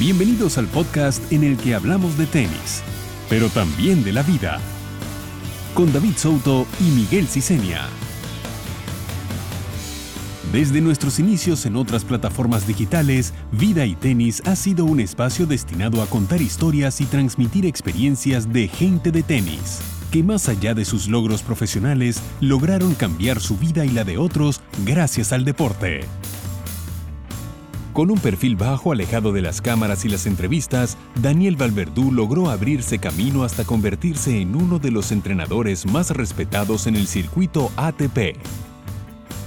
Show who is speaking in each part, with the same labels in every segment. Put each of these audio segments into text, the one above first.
Speaker 1: Bienvenidos al podcast en el que hablamos de tenis, pero también de la vida, con David Souto y Miguel Cicenia. Desde nuestros inicios en otras plataformas digitales, Vida y Tenis ha sido un espacio destinado a contar historias y transmitir experiencias de gente de tenis, que más allá de sus logros profesionales, lograron cambiar su vida y la de otros gracias al deporte. Con un perfil bajo alejado de las cámaras y las entrevistas, Daniel Valverdú logró abrirse camino hasta convertirse en uno de los entrenadores más respetados en el circuito ATP.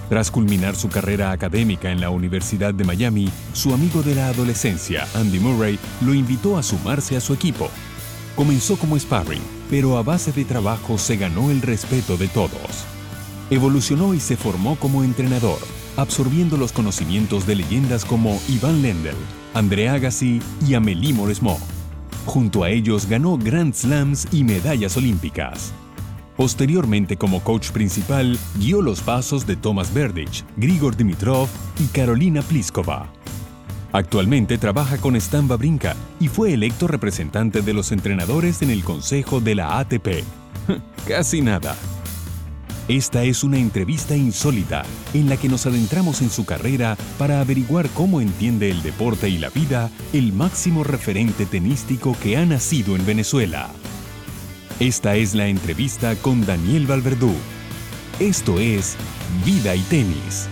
Speaker 1: Tras culminar su carrera académica en la Universidad de Miami, su amigo de la adolescencia, Andy Murray, lo invitó a sumarse a su equipo. Comenzó como sparring, pero a base de trabajo se ganó el respeto de todos. Evolucionó y se formó como entrenador, absorbiendo los conocimientos de leyendas como Ivan Lendl, André Agassi y Amélie Mauresmo. Junto a ellos ganó Grand Slams y medallas olímpicas. Posteriormente, como coach principal, guió los pasos de Thomas Berdych, Grigor Dimitrov y Carolina Pliskova. Actualmente trabaja con Stan Brinca y fue electo representante de los entrenadores en el Consejo de la ATP. Casi nada. Esta es una entrevista insólita en la que nos adentramos en su carrera para averiguar cómo entiende el deporte y la vida el máximo referente tenístico que ha nacido en Venezuela. Esta es la entrevista con Daniel Valverdú. Esto es Vida y Tenis.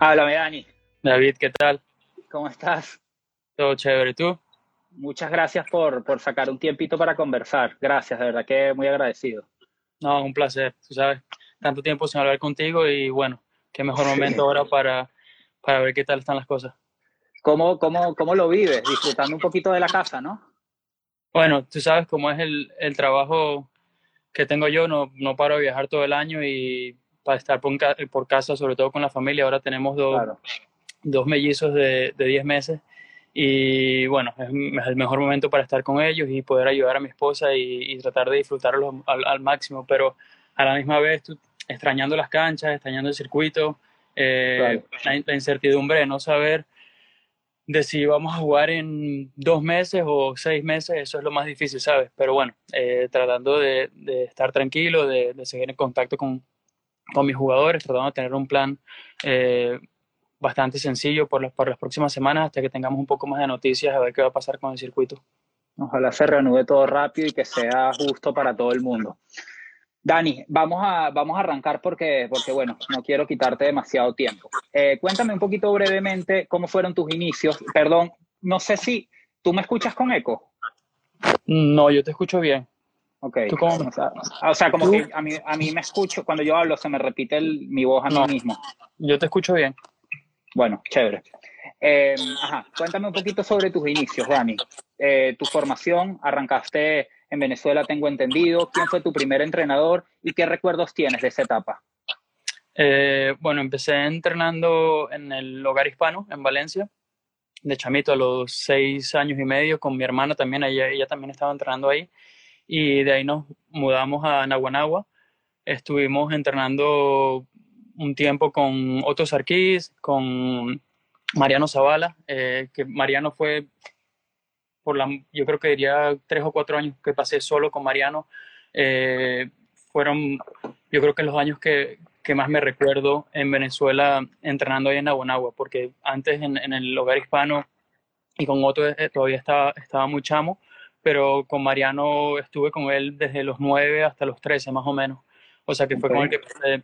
Speaker 2: Háblame, Dani.
Speaker 3: David, ¿qué tal?
Speaker 2: ¿Cómo estás?
Speaker 3: Todo chévere, ¿tú?
Speaker 2: Muchas gracias por, por sacar un tiempito para conversar. Gracias, de verdad que muy agradecido.
Speaker 3: No, un placer, tú sabes, tanto tiempo sin hablar contigo y bueno, qué mejor momento ahora para, para ver qué tal están las cosas.
Speaker 2: ¿Cómo, cómo, cómo lo vives? Disfrutando un poquito de la casa, ¿no?
Speaker 3: Bueno, tú sabes cómo es el, el trabajo que tengo yo, no, no paro de viajar todo el año y para estar por, por casa, sobre todo con la familia. Ahora tenemos dos,
Speaker 2: Claro.
Speaker 3: dos mellizos de, de 10 meses y bueno, es, es el mejor momento para estar con ellos y poder ayudar a mi esposa y, y tratar de disfrutarlos al, al máximo, pero a la misma vez tú, extrañando las canchas, extrañando el circuito, eh, la, la incertidumbre de no saber de si vamos a jugar en dos meses o seis meses, eso es lo más difícil, ¿sabes? Pero bueno, eh, tratando de, de, estar tranquilo, de, de, seguir en contacto con, con mis jugadores, tratando de tener un plan eh, bastante sencillo por las, por las próximas semanas hasta que tengamos un poco más de noticias a ver qué va a pasar con el circuito.
Speaker 2: Ojalá se reanude todo rápido y que sea justo para todo el mundo. Dani, vamos a, vamos a arrancar porque, porque, bueno, no quiero quitarte demasiado tiempo. Eh, cuéntame un poquito brevemente cómo fueron tus inicios. Perdón, no sé si tú me escuchas con eco.
Speaker 3: No, yo te escucho bien.
Speaker 2: Ok.
Speaker 3: ¿Tú cómo
Speaker 2: o, sea, o sea, como ¿Tú? que a mí, a mí me escucho, cuando yo hablo se me repite el, mi voz a no, mí mismo.
Speaker 3: Yo te escucho bien.
Speaker 2: Bueno, chévere. Eh, cuéntame un poquito sobre tus inicios, Dani. Eh, tu formación, arrancaste en Venezuela, tengo entendido. ¿Quién fue tu primer entrenador y qué recuerdos tienes de esa etapa?
Speaker 3: Eh, bueno, empecé entrenando en el hogar hispano en Valencia, de chamito a los seis años y medio, con mi hermana también, ella, ella también estaba entrenando ahí, y de ahí nos mudamos a Naguanagua. Estuvimos entrenando un tiempo con Otto Sarkis, con Mariano Zavala, eh, que Mariano fue por la, yo creo que diría tres o cuatro años que pasé solo con Mariano, eh, fueron, yo creo que los años que, que, más me recuerdo en Venezuela entrenando ahí en Naguanagua, porque antes en, en el hogar hispano y con Otto eh, todavía estaba, estaba muy chamo, pero con Mariano estuve con él desde los nueve hasta los trece más o menos, o sea que fue con el que pasé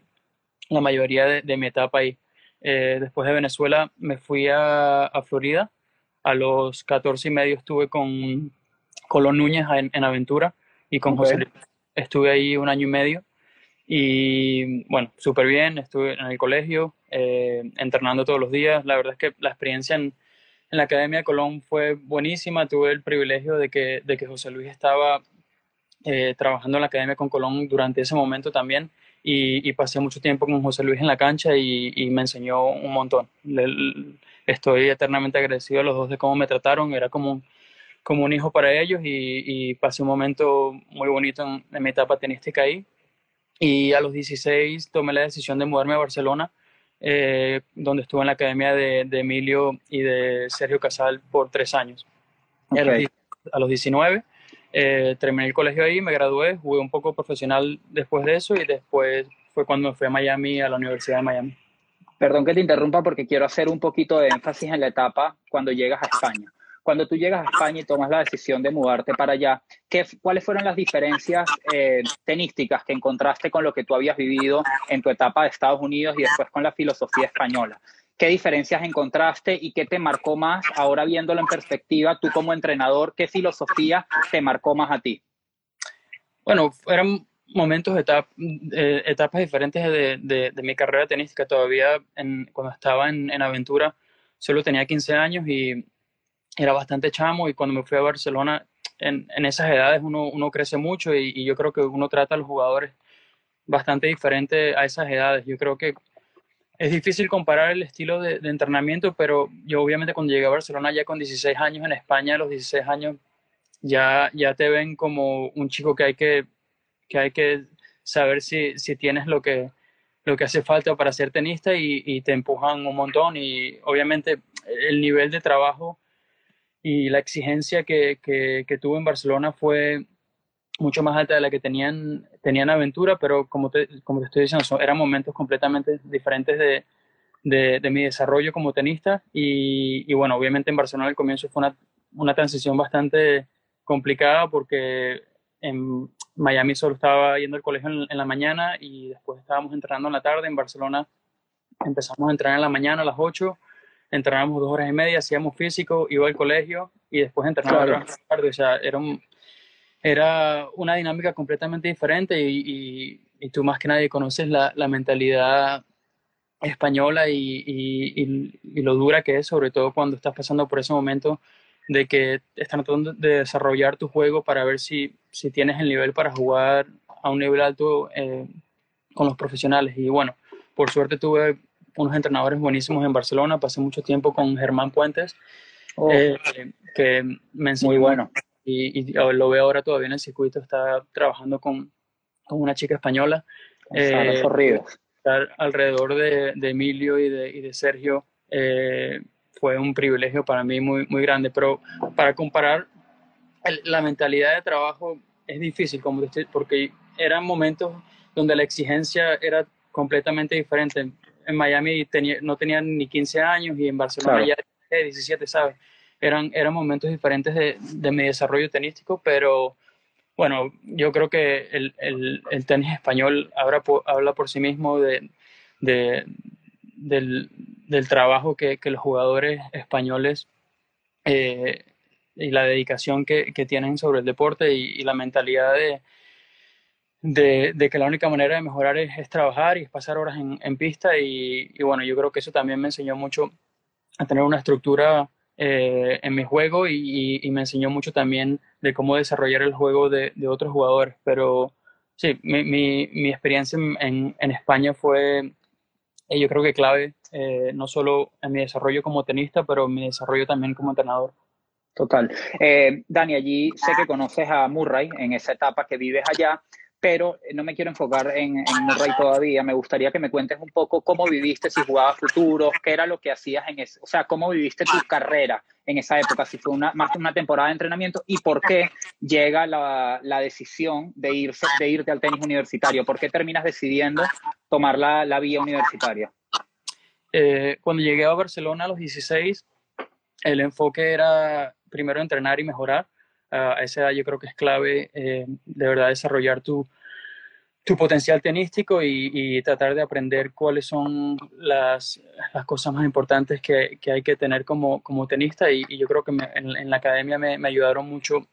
Speaker 3: la mayoría de, de mi etapa ahí. Eh, después de Venezuela me fui a, a Florida, a los 14 y medio estuve con Colón Núñez en, en Aventura y con okay. José Luis. Estuve ahí un año y medio y bueno, súper bien, estuve en el colegio, eh, entrenando todos los días. La verdad es que la experiencia en, en, la Academia de Colón fue buenísima. Tuve el privilegio de que, de que José Luis estaba eh, trabajando en la Academia con Colón durante ese momento también. Y, y, pasé mucho tiempo con José Luis en la cancha y, y me enseñó un montón. Le, estoy eternamente agradecido a los dos de cómo me trataron, era como, como un hijo para ellos y, y pasé un momento muy bonito en, en, mi etapa tenística ahí. Y a los 16 tomé la decisión de mudarme a Barcelona eh, donde estuve en la academia de, Emilio y de Sergio Casal por tres años. A, los, 19 eh, terminé el colegio ahí, me gradué, jugué un poco profesional después de eso y después fue cuando me fui a Miami, a la Universidad de Miami.
Speaker 2: Perdón que te interrumpa porque quiero hacer un poquito de énfasis en la etapa cuando llegas a España. Cuando tú llegas a España y tomas la decisión de mudarte para allá, ¿qué, ¿cuáles fueron las diferencias eh, tenísticas que encontraste con lo que tú habías vivido en tu etapa de Estados Unidos y después con la filosofía española? ¿Qué diferencias encontraste y qué te marcó más ahora viéndolo en perspectiva, tú como entrenador, qué filosofía te marcó más a ti?
Speaker 3: Bueno, eran momentos, eh, etapas diferentes de, mi carrera tenística. Todavía cuando estaba en, en, Aventura solo tenía 15 años y era bastante chamo y cuando me fui a Barcelona, en, en esas edades uno, uno crece mucho y, yo creo que uno trata a los jugadores bastante diferente a esas edades. Yo creo que es difícil comparar el estilo de, entrenamiento, pero yo obviamente cuando llegué a Barcelona ya con 16 años en España, a los 16 años ya, ya te ven como un chico que hay que, que, hay que saber si, si tienes lo que, lo que hace falta para ser tenista y, y, te empujan un montón. Y obviamente el nivel de trabajo y la exigencia que, que, tuve en Barcelona fue mucho más alta de la que tenían, tenían Aventura, pero como te, como te estoy diciendo, eran momentos completamente diferentes de, de, mi desarrollo como tenista y, y, bueno, obviamente en Barcelona al comienzo fue una, una transición bastante complicada porque en Miami solo estaba yendo al colegio en, en, la mañana y después estábamos entrenando en la tarde. En Barcelona empezamos a entrenar en la mañana a las 8 entrenábamos dos horas y media, hacíamos físico, iba al colegio y después entrenábamos claro. tarde. O sea, era, era una dinámica completamente diferente y, y, tú más que nadie conoces la, la mentalidad española y, y, lo dura que es, sobre todo cuando estás pasando por ese momento de que estás tratando de desarrollar tu juego para ver si, si tienes el nivel para jugar a un nivel alto eh, con los profesionales. Y bueno, por suerte tuve unos entrenadores buenísimos en Barcelona. Pasé mucho tiempo con Germán Puentes, oh. eh, que me enseñó.
Speaker 2: Muy bueno.
Speaker 3: Y, lo veo ahora todavía en el circuito. Está trabajando con, con una chica española.
Speaker 2: Eh,
Speaker 3: estar alrededor de, de Emilio y de, y de Sergio eh, fue un privilegio para mí muy, muy grande. Pero para comparar la mentalidad de trabajo es difícil, como porque eran momentos donde la exigencia era completamente diferente en Miami tenía, no tenían ni 15 años y en Barcelona ya 17, ¿sabes? Eran, eran momentos diferentes de, de, mi desarrollo tenístico, pero bueno, yo creo que el, el, el tenis español habla por, habla por sí mismo de, de del, del, trabajo que, que, los jugadores españoles eh, y la dedicación que, que, tienen sobre el deporte y la mentalidad de, de, que la única manera de mejorar es, trabajar y es pasar horas en, pista y, bueno, yo creo que eso también me enseñó mucho a tener una estructura eh, en mi juego y, me enseñó mucho también de cómo desarrollar el juego de, otros jugadores. Pero sí, mi, mi, experiencia en, en, España fue, eh, yo creo que clave, eh, no solo en mi desarrollo como tenista, pero en mi desarrollo también como entrenador.
Speaker 2: Total. Dani, allí sé que conoces a Murray en esa etapa que vives allá pero eh, no me quiero enfocar en, en Murray todavía. Me gustaría que me cuentes un poco cómo viviste, si jugabas futuros, qué era lo que hacías en ese, o sea, cómo viviste tu carrera en esa época, si fue una, más una temporada de entrenamiento y por qué llega la, la decisión de, irse, de irte al tenis universitario, por qué terminas decidiendo tomar la, la vía universitaria.
Speaker 3: Eh, cuando llegué a Barcelona a los 16, el enfoque era primero entrenar y mejorar a esa edad yo creo que es clave eh, de verdad desarrollar tu, tu potencial tenístico y, tratar de aprender cuáles son las, las cosas más importantes que, que, hay que tener como, como tenista y, yo creo que en, la academia me, me, ayudaron mucho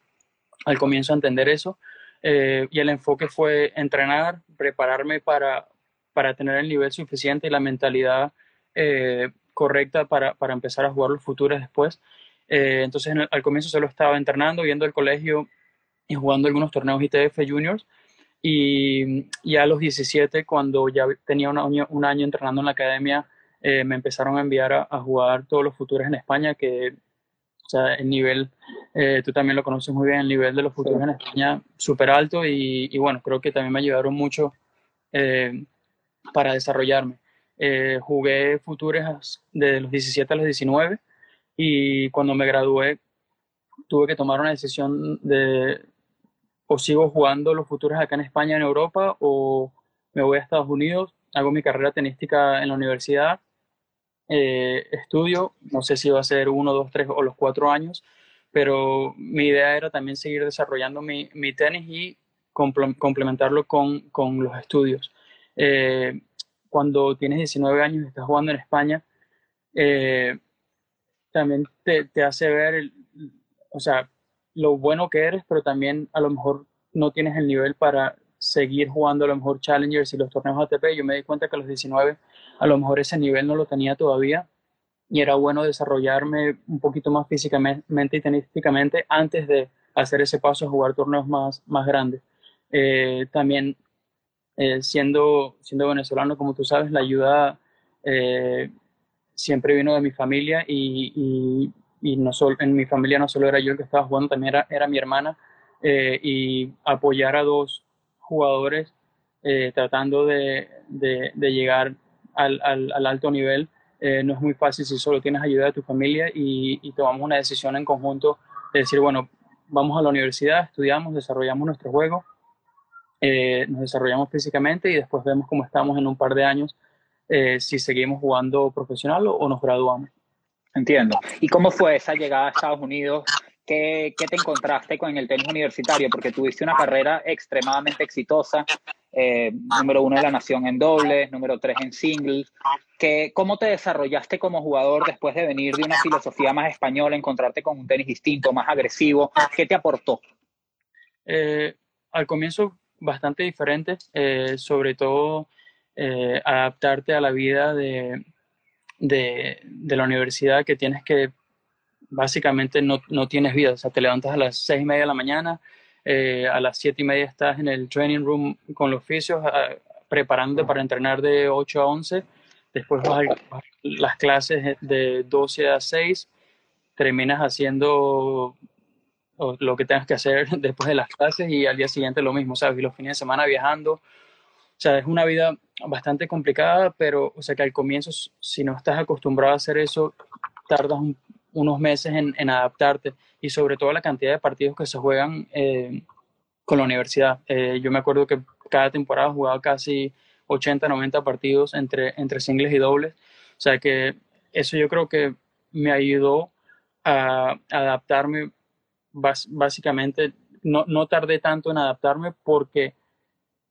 Speaker 3: al comienzo a entender eso eh, y el enfoque fue entrenar, prepararme para, para tener el nivel suficiente y la mentalidad eh, correcta para, para empezar a jugar los futuros después. Eh, entonces al comienzo solo estaba entrenando, viendo el colegio y jugando algunos torneos ITF Juniors. Y ya a los 17, cuando ya tenía un año, un año entrenando en la academia, eh, me empezaron a enviar a, jugar todos los futuros en España, que o sea, el nivel, eh, tú también lo conoces muy bien, el nivel de los futuros en España súper alto y, y, bueno, creo que también me ayudaron mucho para desarrollarme. jugué futures de los 17 a los 19 y cuando me gradué tuve que tomar una decisión de o sigo jugando los futuros acá en España, en Europa, o me voy a Estados Unidos, hago mi carrera tenística en la universidad, eh, estudio, no sé si va a ser uno, dos, tres o los cuatro años, pero mi idea era también seguir desarrollando mi, mi tenis y complementarlo con, con, los estudios. Eh, cuando tienes 19 años y estás jugando en España, eh, también te, te, hace ver, el, o sea, lo bueno que eres, pero también a lo mejor no tienes el nivel para seguir jugando a lo mejor Challengers y los torneos ATP. Yo me di cuenta que a los 19 a lo mejor ese nivel no lo tenía todavía y era bueno desarrollarme un poquito más físicamente y tenísticamente antes de hacer ese paso a jugar torneos más, más grandes. Eh, también eh, siendo, siendo venezolano, como tú sabes, la ayuda eh, siempre vino de mi familia y, y no solo, en mi familia no solo era yo el que estaba jugando, también era, era mi hermana, eh, y apoyar a dos jugadores eh, tratando de, de, llegar al, al, al, alto nivel eh, no es muy fácil si solo tienes ayuda de tu familia y, y, tomamos una decisión en conjunto de decir, bueno, vamos a la universidad, estudiamos, desarrollamos nuestro juego, nos desarrollamos físicamente y después vemos cómo estamos en un par de años, si seguimos jugando profesional o nos graduamos.
Speaker 2: Entiendo. ¿Y cómo fue esa llegada a Estados Unidos? ¿Qué, ¿Qué, te encontraste con el tenis universitario? Porque tuviste una carrera extremadamente exitosa, eh, número uno de la nación en dobles, número tres en singles. ¿Qué, ¿Cómo te desarrollaste como jugador después de venir de una filosofía más española, encontrarte con un tenis distinto, más agresivo? ¿Qué te aportó?
Speaker 3: Eh, al comienzo bastante diferente, eh, sobre todo adaptarte a la vida de de, la universidad que tienes que, básicamente no, no, tienes vida, o sea, te levantas a las seis y media de la mañana, eh, a las siete y media estás en el training room con los oficios, preparándote para entrenar de 8 a 11, después vas a las clases de 12 a 6, terminas haciendo lo que tengas que hacer después de las clases y al día siguiente lo mismo, ¿sabes? Y los fines de semana viajando, o sea, es una vida bastante complicada, pero, o sea, que al comienzo, si no estás acostumbrado a hacer eso, tardas unos meses en, en, adaptarte y sobre todo la cantidad de partidos que se juegan eh, con la universidad. Eh, yo me acuerdo que cada temporada jugaba casi 80, 90 partidos entre, entre singles y dobles. O sea que eso yo creo que me ayudó a, adaptarme básicamente. No, no tardé tanto en adaptarme porque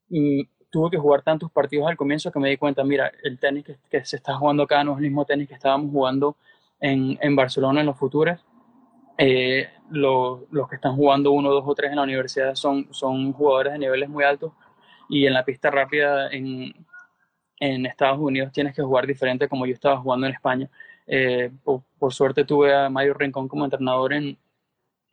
Speaker 3: mm, tuve que jugar tantos partidos al comienzo que me di cuenta, mira, el tenis que, se está jugando acá no es el mismo tenis que estábamos jugando en, en Barcelona en los futuros. Eh, los, los, que están jugando uno, dos o tres en la universidad son, son jugadores de niveles muy altos y en la pista rápida en, en Estados Unidos tienes que jugar diferente como yo estaba jugando en España. Eh, por, por, suerte tuve a Mario Rincón como entrenador en,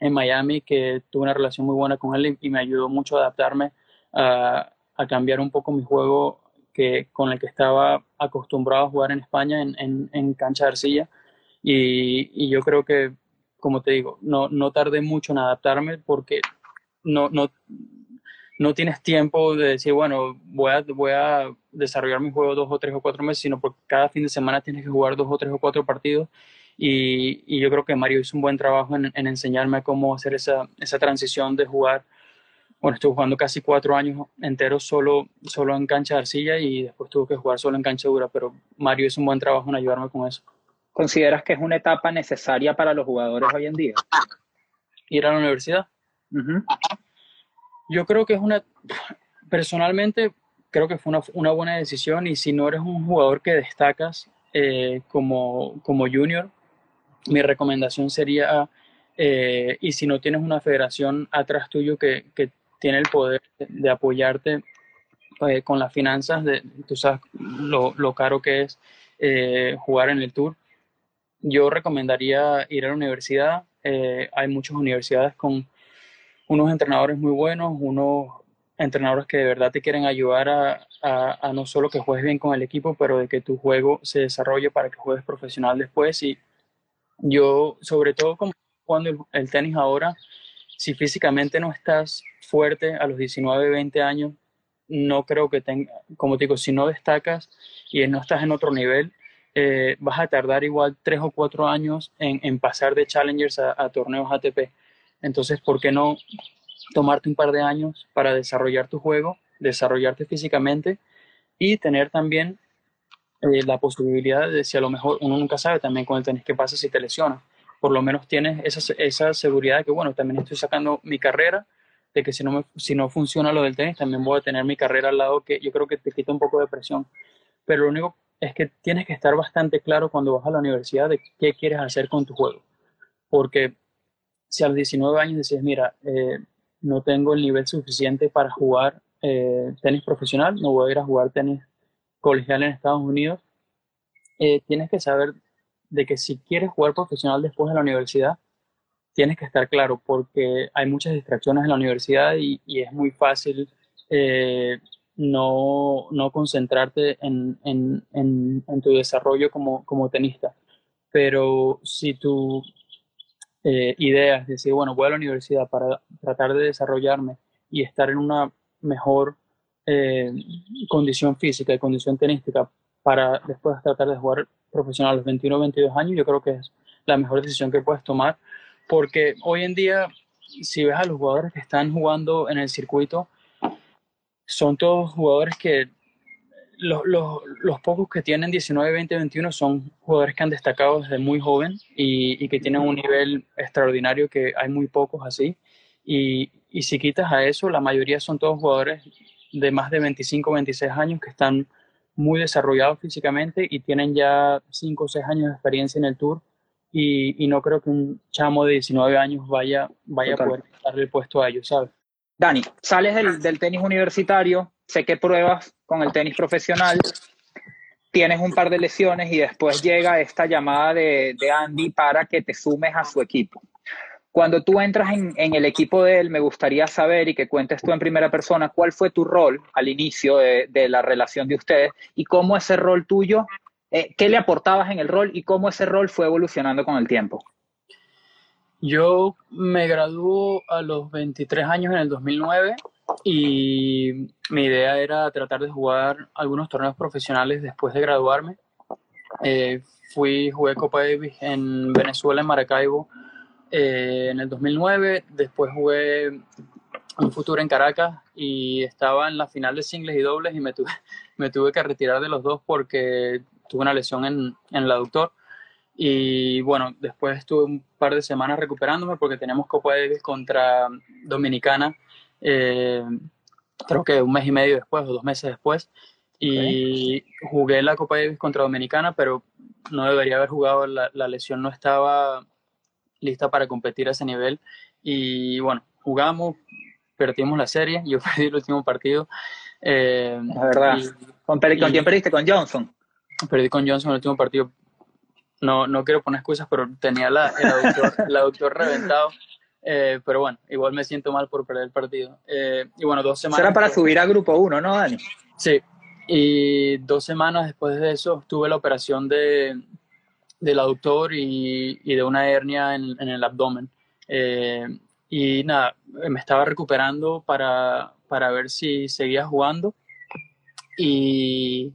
Speaker 3: en Miami, que tuve una relación muy buena con él y, y me ayudó mucho a adaptarme a, a cambiar un poco mi juego que, con el que estaba acostumbrado a jugar en España en, en, cancha de arcilla. Y, yo creo que, como te digo, no, no tardé mucho en adaptarme porque no, no, no tienes tiempo de decir, bueno, voy a, voy a desarrollar mi juego dos o tres o cuatro meses, sino porque cada fin de semana tienes que jugar dos o tres o cuatro partidos. Y, y yo creo que Mario hizo un buen trabajo en, en enseñarme cómo hacer esa, esa transición de jugar bueno, estuve jugando casi cuatro años enteros solo, solo en cancha de arcilla y después tuve que jugar solo en cancha dura, pero Mario hizo un buen trabajo en ayudarme con eso.
Speaker 2: ¿Consideras que es una etapa necesaria para los jugadores hoy en día?
Speaker 3: Ir a la universidad. Yo creo que es una, personalmente, creo que fue una, una, buena decisión y si no eres un jugador que destacas eh, como, como junior, mi recomendación sería, eh, y si no tienes una federación atrás tuyo que, que tiene el poder de apoyarte eh, con las finanzas, de, tú sabes lo, lo caro que es eh, jugar en el tour. Yo recomendaría ir a la universidad. Eh, hay muchas universidades con unos entrenadores muy buenos, unos entrenadores que de verdad te quieren ayudar a, a, a, no solo que juegues bien con el equipo, pero de que tu juego se desarrolle para que juegues profesional después. Y yo, sobre todo como jugando el, el tenis ahora, si físicamente no estás fuerte a los 19, 20 años, no creo que tenga, como te digo, si no destacas y no estás en otro nivel, eh, vas a tardar igual tres o cuatro años en, pasar de challengers a, torneos ATP. Entonces, ¿por qué no tomarte un par de años para desarrollar tu juego, desarrollarte físicamente y tener también eh, la posibilidad de si a lo mejor uno nunca sabe también con el tenis qué pasa si te lesionas. Por lo menos tienes esa, esa seguridad de que, bueno, también estoy sacando mi carrera, de que si no, me, si no funciona lo del tenis, también voy a tener mi carrera al lado, que yo creo que te quita un poco de presión. Pero lo único es que tienes que estar bastante claro cuando vas a la universidad de qué quieres hacer con tu juego. Porque si a los 19 años dices, mira, eh, no tengo el nivel suficiente para jugar eh, tenis profesional, no voy a ir a jugar tenis colegial en Estados Unidos, eh, tienes que saber de que si quieres jugar profesional después de la universidad, tienes que estar claro porque hay muchas distracciones en la universidad y, es muy fácil eh, no, no, concentrarte en, en, en, tu desarrollo como, como, tenista. Pero si tu eh, idea es decir, bueno, voy a la universidad para tratar de desarrollarme y estar en una mejor eh, condición física y condición tenística para después tratar de jugar profesional a los 21 o 22 años, yo creo que es la mejor decisión que puedes tomar, porque hoy en día, si ves a los jugadores que están jugando en el circuito, son todos jugadores que los, los, pocos que tienen 19, 20, 21 son jugadores que han destacado desde muy joven y, y, que tienen un nivel extraordinario que hay muy pocos así. Y, y si quitas a eso, la mayoría son todos jugadores de más de 25, 26 años que están muy desarrollados físicamente y tienen ya 5 o 6 años de experiencia en el tour y, y, no creo que un chamo de 19 años vaya, vaya a poder darle el puesto a ellos, ¿sabes?
Speaker 2: Dani, sales del, del, tenis universitario, sé que pruebas con el tenis profesional, tienes un par de lesiones y después llega esta llamada de, de Andy para que te sumes a su equipo. Cuando tú entras en, el equipo de él, me gustaría saber y que cuentes tú en primera persona cuál fue tu rol al inicio de, la relación de ustedes y cómo ese rol tuyo, eh, qué le aportabas en el rol y cómo ese rol fue evolucionando con el tiempo.
Speaker 3: Yo me graduó a los 23 años en el 2009 y mi idea era tratar de jugar algunos torneos profesionales después de graduarme. Eh, fui, jugué Copa Davis en Venezuela, en Maracaibo, eh, en el 2009. Después jugué un futuro en Caracas y estaba en la final de singles y dobles y me tuve, me tuve que retirar de los dos porque tuve una lesión en, en el aductor. Y bueno, después estuve un par de semanas recuperándome porque teníamos Copa Davis contra Dominicana, eh, creo que un mes y medio después o dos meses después. Y jugué la Copa Davis contra Dominicana, pero no debería haber jugado, la, la lesión no estaba lista para competir a ese nivel. Y bueno, jugamos, perdimos la serie, yo perdí el último partido.
Speaker 2: Eh, la verdad. ¿Con, quién perdiste? ¿Con Johnson?
Speaker 3: Perdí con Johnson el último partido. No, no quiero poner excusas, pero tenía la, el, aductor, reventado. Eh, pero bueno, igual me siento mal por perder el partido. Eh, y bueno, dos semanas.
Speaker 2: Era para subir a grupo 1, ¿no, Dani?
Speaker 3: Sí. Y dos semanas después de eso tuve la operación de, del aductor y, y de una hernia en, en el abdomen. Eh, y nada, me estaba recuperando para, para ver si seguía jugando. Y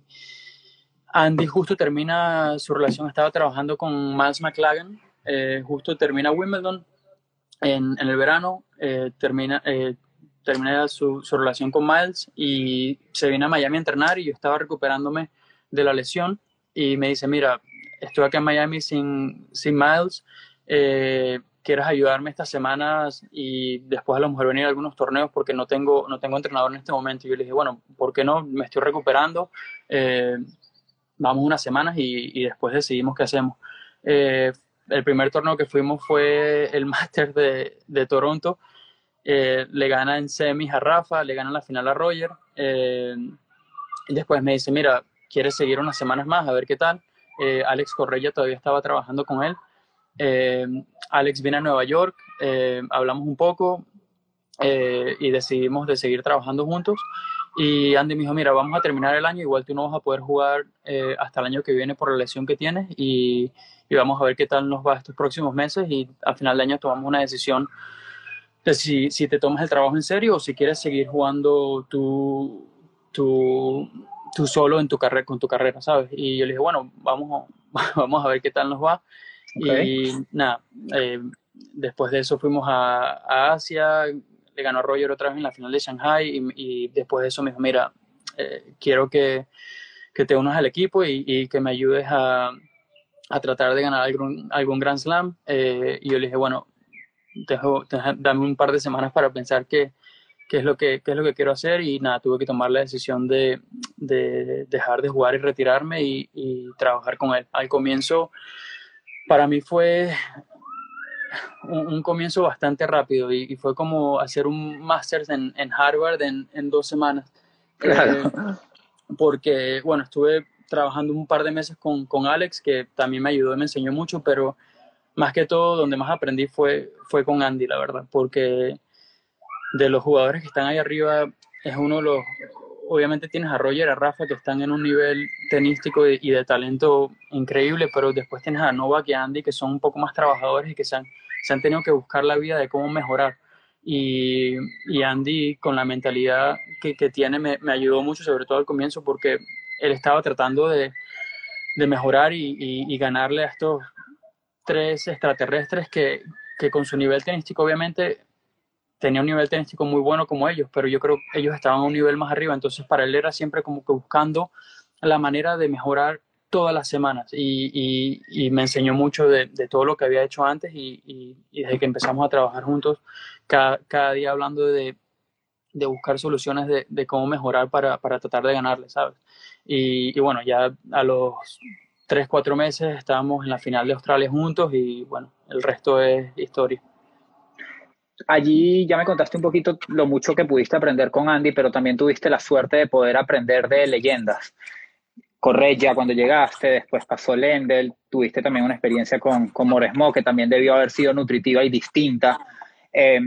Speaker 3: Andy justo termina su relación, estaba trabajando con Miles McLagan, eh, justo termina Wimbledon en, en el verano, eh, termina, termina su, su, relación con Miles y se viene a Miami a entrenar y yo estaba recuperándome de la lesión y me dice, mira, estoy acá en Miami sin, sin Miles, eh, ¿quieres ayudarme estas semanas y después a lo mejor venir a algunos torneos porque no tengo, no tengo entrenador en este momento? Y yo le dije, bueno, ¿por qué no? Me estoy recuperando, eh, vamos unas semanas y, y, después decidimos qué hacemos. Eh, el primer torneo que fuimos fue el Master de, de Toronto. Eh, le gana en semis a Rafa, le gana la final a Roger. Eh, y después me dice, mira, ¿quieres seguir unas semanas más a ver qué tal? Eh, Alex Correia todavía estaba trabajando con él. Eh, Alex viene a Nueva York, eh, hablamos un poco y decidimos de seguir trabajando juntos. Y Andy me dijo, mira, vamos a terminar el año, igual tú no vas a poder jugar hasta el año que viene por la lesión que tienes y, y, vamos a ver qué tal nos va estos próximos meses y al final de año tomamos una decisión de si, si te tomas el trabajo en serio o si quieres seguir jugando tu, tú, tú solo en tu carrera, con tu carrera, ¿sabes? Y yo le dije, bueno, vamos, vamos a ver qué tal nos va. Y nada, eh, después de eso fuimos a, a, Asia, le ganó a Roger otra vez en la final de Shanghai y, después de eso me dijo, mira, eh, quiero que, que, te unas al equipo y, que me ayudes a, a, tratar de ganar algún, algún Grand Slam. Eh, y yo le dije, bueno, dejo, dame un par de semanas para pensar qué, es lo que, es lo que quiero hacer y nada, tuve que tomar la decisión de, de dejar de jugar y retirarme y, y trabajar con él. Al comienzo para mí fue un, un comienzo bastante rápido y, y, fue como hacer un máster en, en, Harvard en, en, dos semanas.
Speaker 2: Claro.
Speaker 3: Eh, porque, bueno, estuve trabajando un par de meses con, con, Alex, que también me ayudó y me enseñó mucho, pero más que todo, donde más aprendí fue, fue con Andy, la verdad, porque de los jugadores que están ahí arriba, es uno de los obviamente tienes a Roger, a Rafa, que están en un nivel tenístico y, de talento increíble, pero después tienes a Novak y a Andy, que son un poco más trabajadores y que se han, se han tenido que buscar la vida de cómo mejorar. Y, y Andy, con la mentalidad que, que tiene, me, me, ayudó mucho, sobre todo al comienzo, porque él estaba tratando de, de mejorar y, y, y, ganarle a estos tres extraterrestres que, que con su nivel tenístico, obviamente, tenía un nivel tenístico muy bueno como ellos, pero yo creo que ellos estaban a un nivel más arriba, entonces para él era siempre como que buscando la manera de mejorar todas las semanas. Y, y, y me enseñó mucho de, de, todo lo que había hecho antes y, y desde que empezamos a trabajar juntos, cada, cada día hablando de, de buscar soluciones de, de, cómo mejorar para, para tratar de ganarle, ¿sabes? Y, bueno, ya a los tres, cuatro meses estábamos en la final de Australia juntos y bueno, el resto es historia
Speaker 2: allí ya me contaste un poquito lo mucho que pudiste aprender con Andy, pero también tuviste la suerte de poder aprender de leyendas. Correia cuando llegaste, después pasó Lendl, tuviste también una experiencia con, con Moresmo, que también debió haber sido nutritiva y distinta. Eh,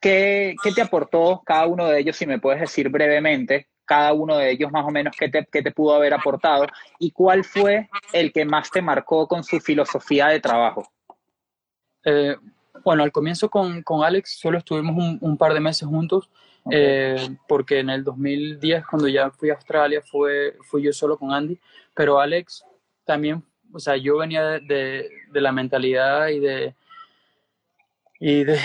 Speaker 2: ¿qué, ¿qué, te aportó cada uno de ellos, si me puedes decir brevemente, cada uno de ellos más o menos qué te, qué te pudo haber aportado y cuál fue el que más te marcó con su filosofía de trabajo?
Speaker 3: Eh, bueno, al comienzo con, con Alex solo estuvimos un, un, par de meses juntos, okay. eh, porque en el 2010, cuando ya fui a Australia, fue, fui yo solo con Andy, pero Alex también, o sea, yo venía de, de, de la mentalidad y de, y de,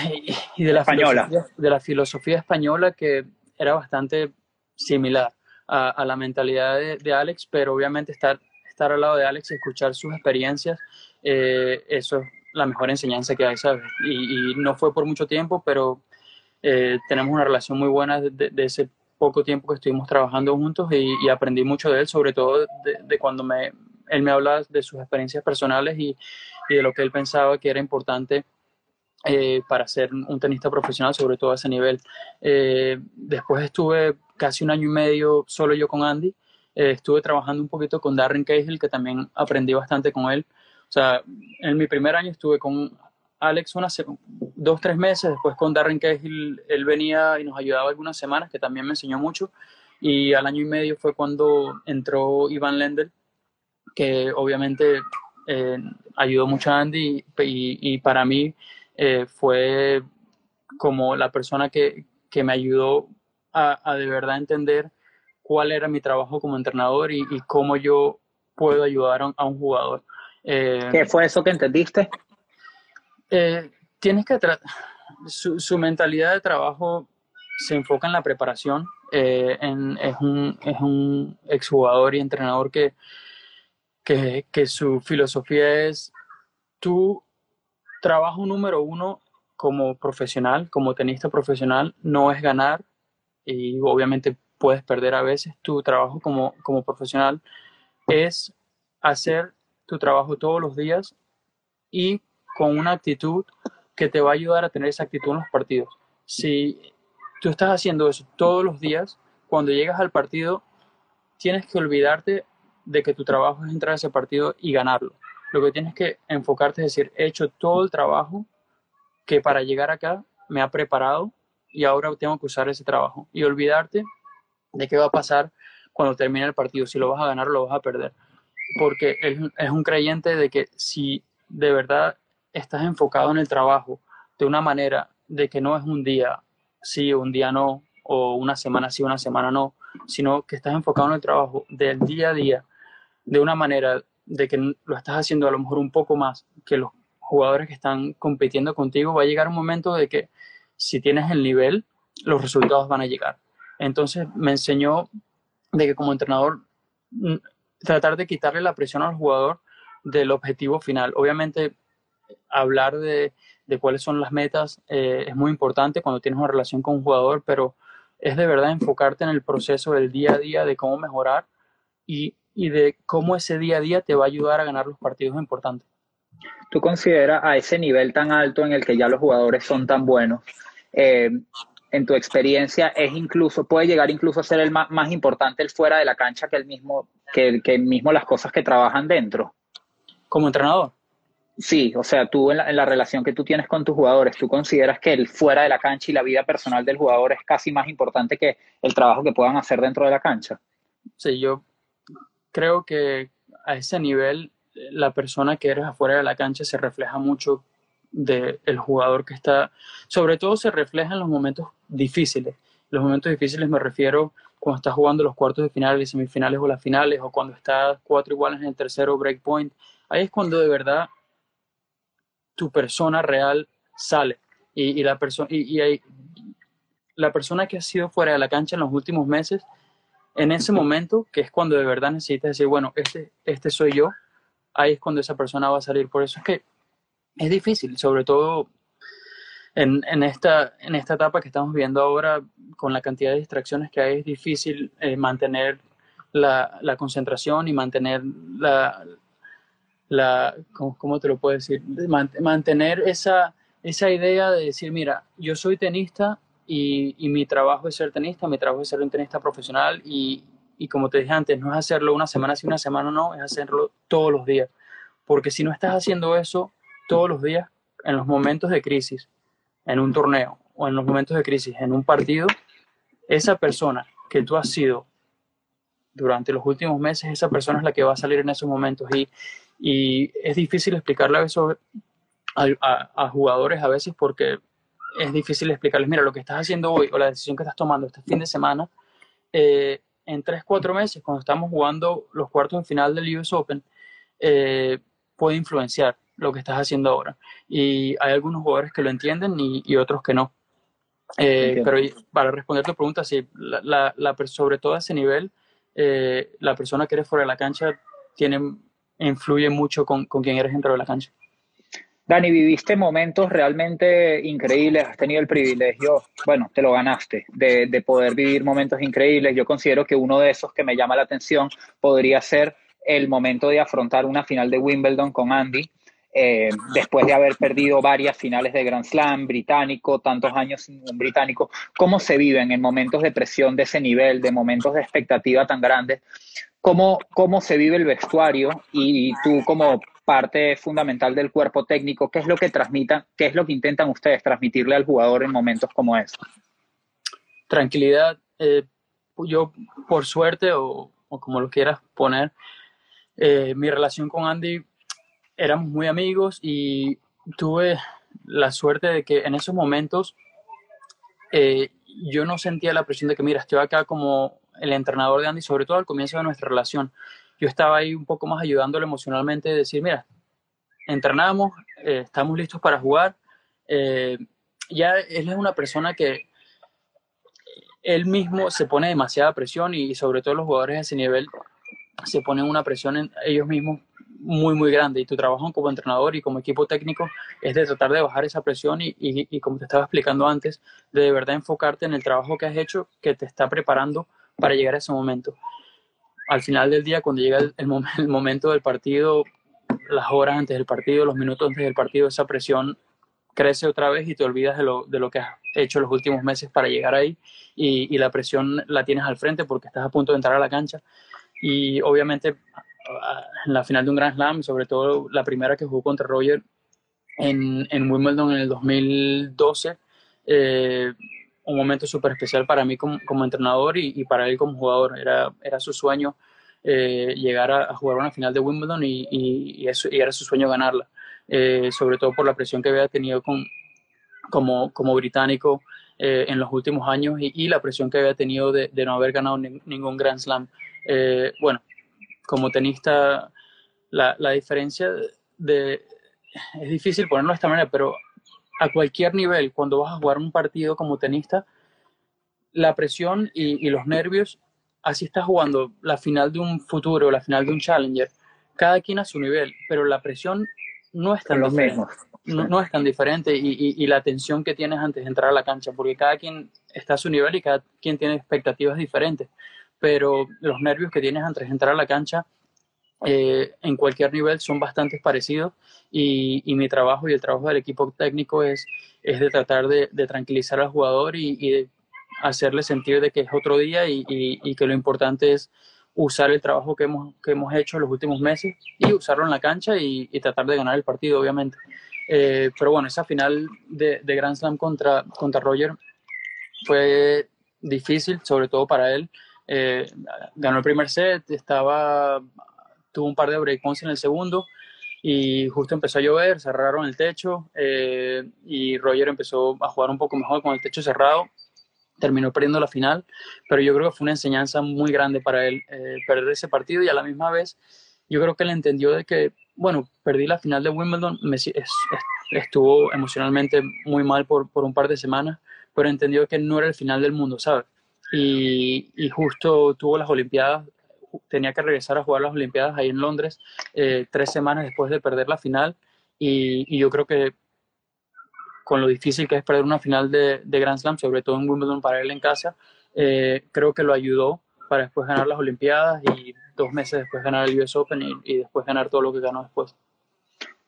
Speaker 3: y de, la
Speaker 2: española.
Speaker 3: de la filosofía española que era bastante similar a, a la mentalidad de, de, Alex, pero obviamente estar, estar al lado de Alex y escuchar sus experiencias, eh, eso la mejor enseñanza que hay, ¿sabes? Y, no fue por mucho tiempo, pero eh, tenemos una relación muy buena de, ese poco tiempo que estuvimos trabajando juntos y, aprendí mucho de él, sobre todo de, cuando me, él me habla de sus experiencias personales y, de lo que él pensaba que era importante eh, para ser un tenista profesional, sobre todo a ese nivel. Eh, después estuve casi un año y medio solo yo con Andy. Estuve trabajando un poquito con Darren Cahill, que también aprendí bastante con él. Sea, en mi primer año estuve con Alex unas dos, tres meses, después con Darren Cahill, él venía y nos ayudaba algunas semanas, que también me enseñó mucho. Y al año y medio fue cuando entró Iván Lendl, que obviamente eh, ayudó mucho a Andy y, y, y para mí eh, fue como la persona que, que me ayudó a, a, de verdad entender cuál era mi trabajo como entrenador y, y cómo yo puedo ayudar a un, a un jugador.
Speaker 2: Eh, ¿Qué fue eso que entendiste?
Speaker 3: Eh, tienes que su, su, mentalidad de trabajo se enfoca en la preparación. Eh, en, es, un, es un exjugador y entrenador que, que, que su filosofía es tu trabajo número uno como profesional, como tenista profesional, no es ganar y obviamente puedes perder a veces. Tu trabajo como, como profesional es hacer tu trabajo todos los días y con una actitud que te va a ayudar a tener esa actitud en los partidos. Si tú estás haciendo eso todos los días, cuando llegas al partido, tienes que olvidarte de que tu trabajo es entrar a ese partido y ganarlo. Lo que tienes que enfocarte es decir, he hecho todo el trabajo que para llegar acá me ha preparado y ahora tengo que usar ese trabajo. Y olvidarte de qué va a pasar cuando termine el partido, si lo vas a ganar o lo vas a perder porque es un creyente de que si de verdad estás enfocado en el trabajo de una manera de que no es un día sí, un día no, o una semana sí, una semana no, sino que estás enfocado en el trabajo del día a día de una manera de que lo estás haciendo a lo mejor un poco más que los jugadores que están compitiendo contigo, va a llegar un momento de que si tienes el nivel, los resultados van a llegar. Entonces me enseñó de que como entrenador mm, tratar de quitarle la presión al jugador del objetivo final. Obviamente hablar de, cuáles son las metas eh, es muy importante cuando tienes una relación con un jugador, pero es de verdad enfocarte en el proceso del día a día de cómo mejorar y, y de cómo ese día a día te va a ayudar a ganar los partidos importantes.
Speaker 2: ¿Tú consideras a ese nivel tan alto en el que ya los jugadores son tan buenos, eh, en tu experiencia, es incluso, puede llegar incluso a ser el más, más importante el fuera de la cancha que el mismo, que, que mismo las cosas que trabajan dentro?
Speaker 3: Como entrenador.
Speaker 2: Sí, o sea, tú en la, en la, relación que tú tienes con tus jugadores, ¿tú consideras que el fuera de la cancha y la vida personal del jugador es casi más importante que el trabajo que puedan hacer dentro de la cancha?
Speaker 3: Sí, yo creo que a ese nivel la persona que eres afuera de la cancha se refleja mucho del jugador que está, sobre todo se refleja en los momentos difíciles. Los momentos difíciles me refiero cuando estás jugando los cuartos de finales, semifinales o las finales, o cuando estás cuatro iguales en el tercero breakpoint. Ahí es cuando de verdad tu persona real sale. Y, la, persona y la persona que ha sido fuera de la cancha en los últimos meses, en ese momento, que es cuando de verdad necesitas decir, bueno, este, este soy yo, ahí es cuando esa persona va a salir. Por eso es que es difícil, sobre todo en, en, esta, en esta etapa que estamos viendo ahora, con la cantidad de distracciones que hay, es difícil eh, mantener la, la, concentración y mantener la, la ¿cómo, ¿cómo, te lo puedo decir? mantener esa, esa idea de decir, mira, yo soy tenista y, y, mi trabajo es ser tenista, mi trabajo es ser un tenista profesional y, y como te dije antes, no es hacerlo una semana sí, una semana no, es hacerlo todos los días. Porque si no estás haciendo eso todos los días, en los momentos de crisis, en un torneo o en los momentos de crisis, en un partido, esa persona que tú has sido durante los últimos meses, esa persona es la que va a salir en esos momentos. Y, y es difícil explicarle a, a, a, jugadores a veces porque es difícil explicarles, mira, lo que estás haciendo hoy o la decisión que estás tomando este fin de semana eh, en 3, 4 meses, cuando estamos jugando los cuartos de final del US Open, eh, puede influenciar lo que estás haciendo ahora. Y hay algunos jugadores que lo entienden y, y otros que no. Eh, pero para responder tu pregunta, sí, la, la, la, sobre todo a ese nivel, eh, la persona que eres fuera de la cancha tiene, influye mucho con, con quien eres dentro de la cancha.
Speaker 2: Dani, viviste momentos realmente increíbles, has tenido el privilegio, bueno, te lo ganaste, de, de, poder vivir momentos increíbles. Yo considero que uno de esos que me llama la atención podría ser el momento de afrontar una final de Wimbledon con Andy, eh, después de haber perdido varias finales de Grand Slam, británico, tantos años sin un británico. ¿Cómo se viven en momentos de presión de ese nivel, de momentos de expectativa tan grandes? ¿Cómo, cómo se vive el vestuario y, tú como parte fundamental del cuerpo técnico, ¿qué es lo que transmitan, qué es lo que intentan ustedes transmitirle al jugador en momentos como estos?
Speaker 3: Tranquilidad. Eh, yo, por suerte, o, o, como lo quieras poner, eh, mi relación con Andy, éramos muy amigos y tuve la suerte de que en esos momentos eh, yo no sentía la presión de que, mira, estoy acá como el entrenador de Andy, sobre todo al comienzo de nuestra relación yo estaba ahí un poco más ayudándole emocionalmente, de decir, mira, entrenamos, eh, estamos listos para jugar. Eh, ya él es una persona que él mismo se pone demasiada presión y sobre todo los jugadores de ese nivel se ponen una presión en ellos mismos muy, muy grande. Y tu trabajo como entrenador y como equipo técnico es de tratar de bajar esa presión y, y, y como te estaba explicando antes, de, de verdad enfocarte en el trabajo que has hecho que te está preparando para llegar a ese momento al final del día, cuando llega el, el, el, momento del partido, las horas antes del partido, los minutos antes del partido, esa presión crece otra vez y te olvidas de lo, de lo que has hecho los últimos meses para llegar ahí y, y, la presión la tienes al frente porque estás a punto de entrar a la cancha y obviamente en la final de un Grand Slam, sobre todo la primera que jugó contra Roger en, en Wimbledon en el 2012, eh, un momento súper especial para mí como, como entrenador y, y, para él como jugador. Era, era su sueño eh, llegar a, a, jugar una final de Wimbledon y, y, eso, y era su sueño ganarla, eh, sobre todo por la presión que había tenido con, como, como británico eh, en los últimos años y, la presión que había tenido de, no haber ganado ningún Grand Slam. Eh, bueno, como tenista, la, la diferencia de, es difícil ponerlo de esta manera, pero a cualquier nivel, cuando vas a jugar un partido como tenista, la presión y, los nervios, así estás jugando la final de un futuro, la final de un challenger, cada quien a su nivel, pero la presión no es tan diferente. No, es tan diferente y, y, la tensión que tienes antes de entrar a la cancha, porque cada quien está a su nivel y cada quien tiene expectativas diferentes, pero los nervios que tienes antes de entrar a la cancha eh, en cualquier nivel son bastante parecidos y, y, mi trabajo y el trabajo del equipo técnico es, es de tratar de, de tranquilizar al jugador y, y, de hacerle sentir de que es otro día y, y, que lo importante es usar el trabajo que hemos, que hemos hecho los últimos meses y usarlo en la cancha y, tratar de ganar el partido, obviamente. Eh, pero bueno, esa final de, de, Grand Slam contra, contra Roger fue difícil, sobre todo para él. Eh, ganó el primer set, estaba tuvo un par de breakpoints en el segundo y justo empezó a llover, cerraron el techo eh, y Roger empezó a jugar un poco mejor con el techo cerrado, terminó perdiendo la final, pero yo creo que fue una enseñanza muy grande para él eh, perder ese partido y a la misma vez yo creo que él entendió de que, bueno, perdí la final de Wimbledon, me, estuvo emocionalmente muy mal por, por, un par de semanas, pero entendió que no era el final del mundo, ¿sabes? Y, justo tuvo las Olimpiadas tenía que regresar a jugar las Olimpiadas ahí en Londres eh, tres semanas después de perder la final y, yo creo que con lo difícil que es perder una final de, Grand Slam, sobre todo en Wimbledon para él en casa, eh, creo que lo ayudó para después ganar las Olimpiadas y dos meses después ganar el US Open y después ganar todo lo que ganó después.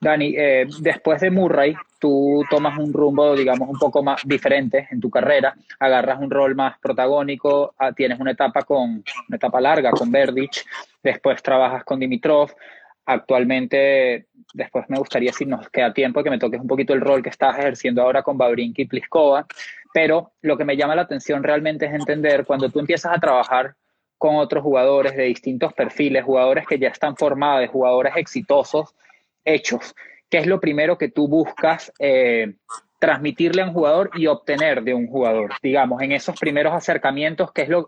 Speaker 2: Dani, eh, después de Murray, tú tomas un rumbo, digamos, un poco más diferente en tu carrera, agarras un rol más protagónico, ah, tienes una etapa con una etapa larga con Verdich, después trabajas con Dimitrov, actualmente, después me gustaría, si nos queda tiempo, que me toques un poquito el rol que estás ejerciendo ahora con Babrinki y Pliskova, pero lo que me llama la atención realmente es entender cuando tú empiezas a trabajar con otros jugadores de distintos perfiles, jugadores que ya están formados, jugadores exitosos, hechos. ¿Qué es lo primero que tú buscas eh, transmitirle a un jugador y obtener de un jugador? Digamos, en esos primeros acercamientos, ¿qué es lo,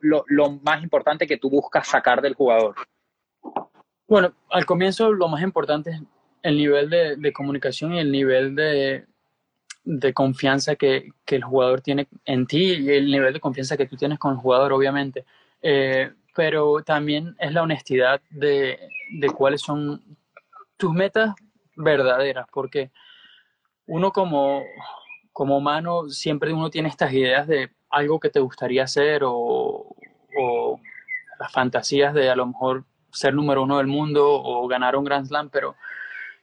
Speaker 2: más importante que tú buscas sacar del jugador?
Speaker 3: Bueno, al comienzo lo más importante es el nivel de, comunicación y el nivel de, confianza que, el jugador tiene en ti y el nivel de confianza que tú tienes con el jugador, obviamente. Eh, pero también es la honestidad de, de cuáles son tus metas verdaderas, porque uno como, como humano siempre uno tiene estas ideas de algo que te gustaría hacer o, las fantasías de a lo mejor ser número uno del mundo o ganar un Grand Slam, pero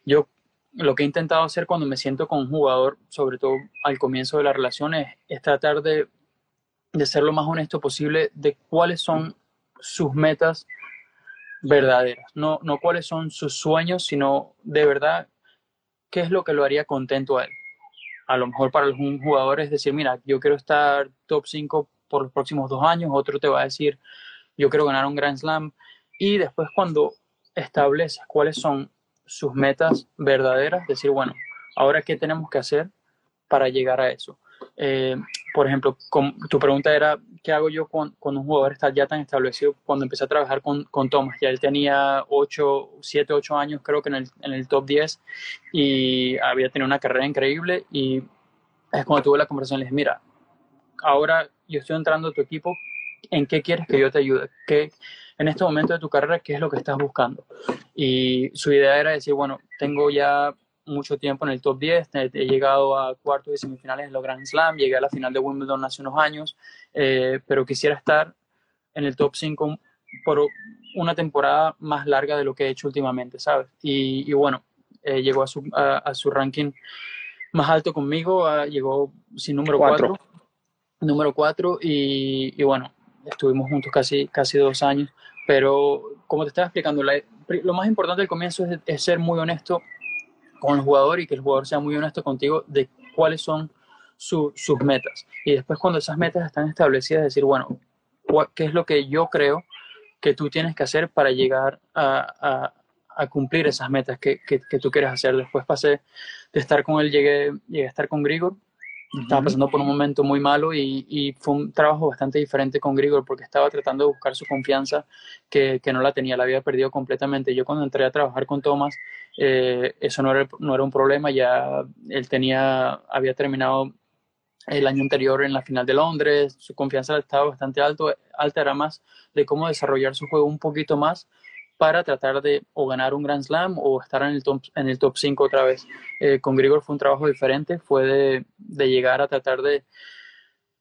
Speaker 3: yo lo que he intentado hacer cuando me siento con un jugador, sobre todo al comienzo de la relación, es, tratar de, de, ser lo más honesto posible de cuáles son sus metas verdaderas, no, no cuáles son sus sueños, sino de verdad qué es lo que lo haría contento a él. A lo mejor para algún jugador es decir, mira, yo quiero estar top 5 por los próximos dos años, otro te va a decir, yo quiero ganar un Grand Slam. Y después cuando estableces cuáles son sus metas verdaderas, decir, bueno, ahora qué tenemos que hacer para llegar a eso. Eh, por ejemplo, tu pregunta era, ¿qué hago yo cuando, un jugador está ya tan establecido? Cuando empecé a trabajar con, con Thomas, ya él tenía 8, 7, 8 años creo que en el, en el top 10 y había tenido una carrera increíble y es cuando tuve la conversación, le dije, mira, ahora yo estoy entrando a tu equipo, ¿en qué quieres que yo te ayude? ¿Qué, en este momento de tu carrera, qué es lo que estás buscando? Y su idea era decir, bueno, tengo ya mucho tiempo en el top 10, he, llegado a cuartos y semifinales de los Grand Slam, llegué a la final de Wimbledon hace unos años, eh, pero quisiera estar en el top 5 por una temporada más larga de lo que he hecho últimamente, ¿sabes? Y, bueno, eh, llegó a su, a, su, ranking más alto conmigo, llegó sin número 4, número 4 y, y, bueno, estuvimos juntos casi, casi dos años, pero como te estaba explicando, lo más importante al comienzo es, es ser muy honesto con el jugador y que el jugador sea muy honesto contigo de cuáles son sus metas. Y después cuando esas metas están establecidas, decir, bueno, ¿qué es lo que yo creo que tú tienes que hacer para llegar a, a, cumplir esas metas que, que, tú quieres hacer? Después pasé de estar con él, llegué, llegué a estar con Grigor estaba pasando por un momento muy malo y, y, fue un trabajo bastante diferente con Grigor porque estaba tratando de buscar su confianza que, que, no la tenía, la había perdido completamente. Yo cuando entré a trabajar con Thomas, eh, eso no era, no era un problema, ya él tenía, había terminado el año anterior en la final de Londres, su confianza estaba bastante alto, alta, era más de cómo desarrollar su juego un poquito más para tratar de o ganar un Grand Slam o estar en el top, en el top 5 otra vez. Eh, con Grigor fue un trabajo diferente, fue de, de llegar a tratar de,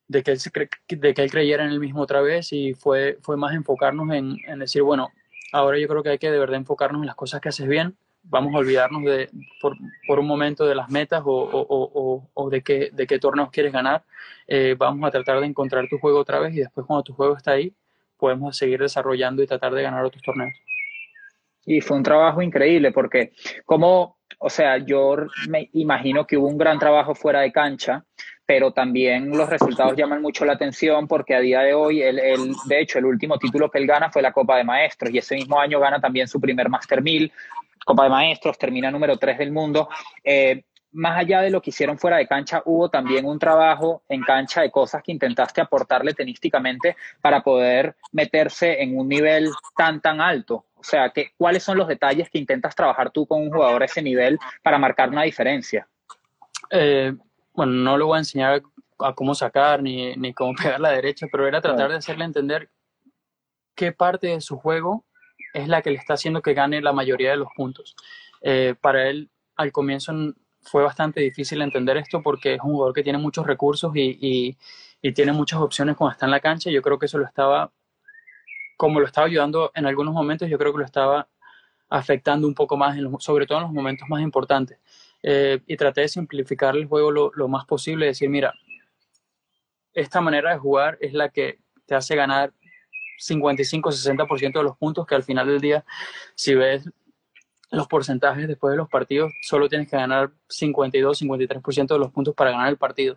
Speaker 3: de, que él se de que él creyera en él mismo otra vez y fue, fue más enfocarnos en, en, decir, bueno, ahora yo creo que hay que de verdad enfocarnos en las cosas que haces bien, vamos a olvidarnos de, por, por un momento de las metas o, o, o, o, de, qué, de qué torneos quieres ganar, eh, vamos a tratar de encontrar tu juego otra vez y después cuando tu juego está ahí, podemos seguir desarrollando y tratar de ganar otros torneos.
Speaker 2: Y fue un trabajo increíble porque como, o sea, yo me imagino que hubo un gran trabajo fuera de cancha, pero también los resultados llaman mucho la atención porque a día de hoy, él, él, de hecho, el último título que él gana fue la Copa de Maestros y ese mismo año gana también su primer Master 1000, Copa de Maestros, termina número 3 del mundo. Eh, más allá de lo que hicieron fuera de cancha, hubo también un trabajo en cancha de cosas que intentaste aportarle tenísticamente para poder meterse en un nivel tan, tan alto. O sea, que, ¿cuáles son los detalles que intentas trabajar tú con un jugador a ese nivel para marcar una diferencia?
Speaker 3: Eh, bueno, no le voy a enseñar a cómo sacar ni, ni cómo pegar la derecha, pero era tratar de hacerle entender qué parte de su juego es la que le está haciendo que gane la mayoría de los puntos. Eh, para él, al comienzo fue bastante difícil entender esto porque es un jugador que tiene muchos recursos y, y, y tiene muchas opciones cuando está en la cancha. Yo creo que eso lo estaba como lo estaba ayudando en algunos momentos, yo creo que lo estaba afectando un poco más, en los, sobre todo en los momentos más importantes. Eh, y traté de simplificar el juego lo, lo más posible, decir, mira, esta manera de jugar es la que te hace ganar 55-60% de los puntos, que al final del día, si ves los porcentajes después de los partidos, solo tienes que ganar 52-53% de los puntos para ganar el partido.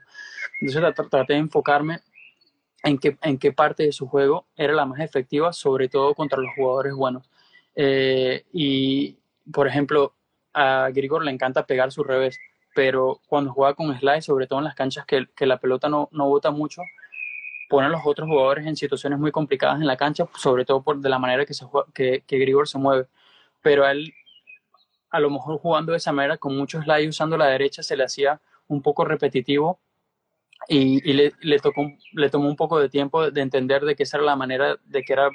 Speaker 3: Entonces traté de enfocarme en qué, en qué parte de su juego era la más efectiva, sobre todo contra los jugadores buenos. Eh, y, por ejemplo, a Grigor le encanta pegar su revés, pero cuando juega con slide, sobre todo en las canchas que, que la pelota no, no bota mucho, pone a los otros jugadores en situaciones muy complicadas en la cancha, sobre todo por de la manera que, se que, que Grigor se mueve. Pero a él, a lo mejor jugando de esa manera, con muchos slide usando la derecha, se le hacía un poco repetitivo y, y le, le, tocó, le tomó un poco de tiempo de entender de que esa era la manera de que era,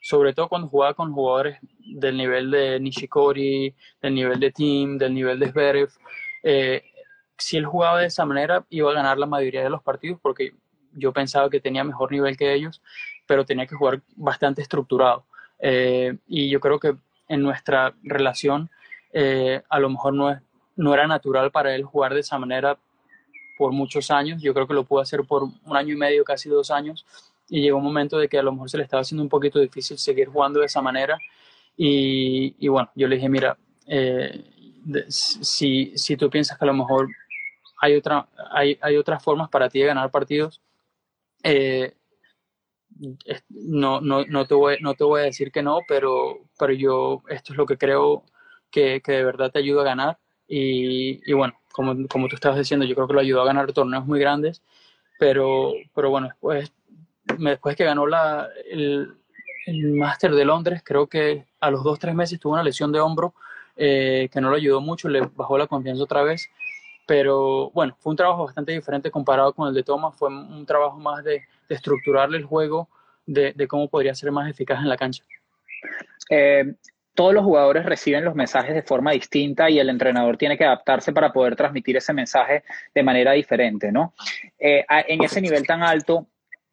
Speaker 3: sobre todo cuando jugaba con jugadores del nivel de Nishikori, del nivel de Team, del nivel de Zverev, eh, si él jugaba de esa manera iba a ganar la mayoría de los partidos porque yo pensaba que tenía mejor nivel que ellos, pero tenía que jugar bastante estructurado. Eh, y yo creo que en nuestra relación eh, a lo mejor no, es, no era natural para él jugar de esa manera por muchos años. Yo creo que lo pudo hacer por un año y medio, casi dos años. Y llegó un momento de que a lo mejor se le estaba haciendo un poquito difícil seguir jugando de esa manera. Y, y bueno, yo le dije, mira, eh, de, si, si tú piensas que a lo mejor hay, otra, hay, hay otras formas para ti de ganar partidos, eh, no, no, no, te voy, no te voy a decir que no, pero, pero yo esto es lo que creo que, que de verdad te ayuda a ganar. Y, y bueno, como, como tú estabas diciendo, yo creo que lo ayudó a ganar torneos muy grandes, pero, pero bueno, después, después que ganó la, el, el Máster de Londres, creo que a los dos, tres meses tuvo una lesión de hombro eh, que no lo ayudó mucho, le bajó la confianza otra vez, pero bueno, fue un trabajo bastante diferente comparado con el de Thomas, fue un trabajo más de, de estructurarle el juego, de, de, cómo podría ser más eficaz en la cancha.
Speaker 2: Eh, todos los jugadores reciben los mensajes de forma distinta y el entrenador tiene que adaptarse para poder transmitir ese mensaje de manera diferente, ¿no? Eh, en ese nivel tan alto,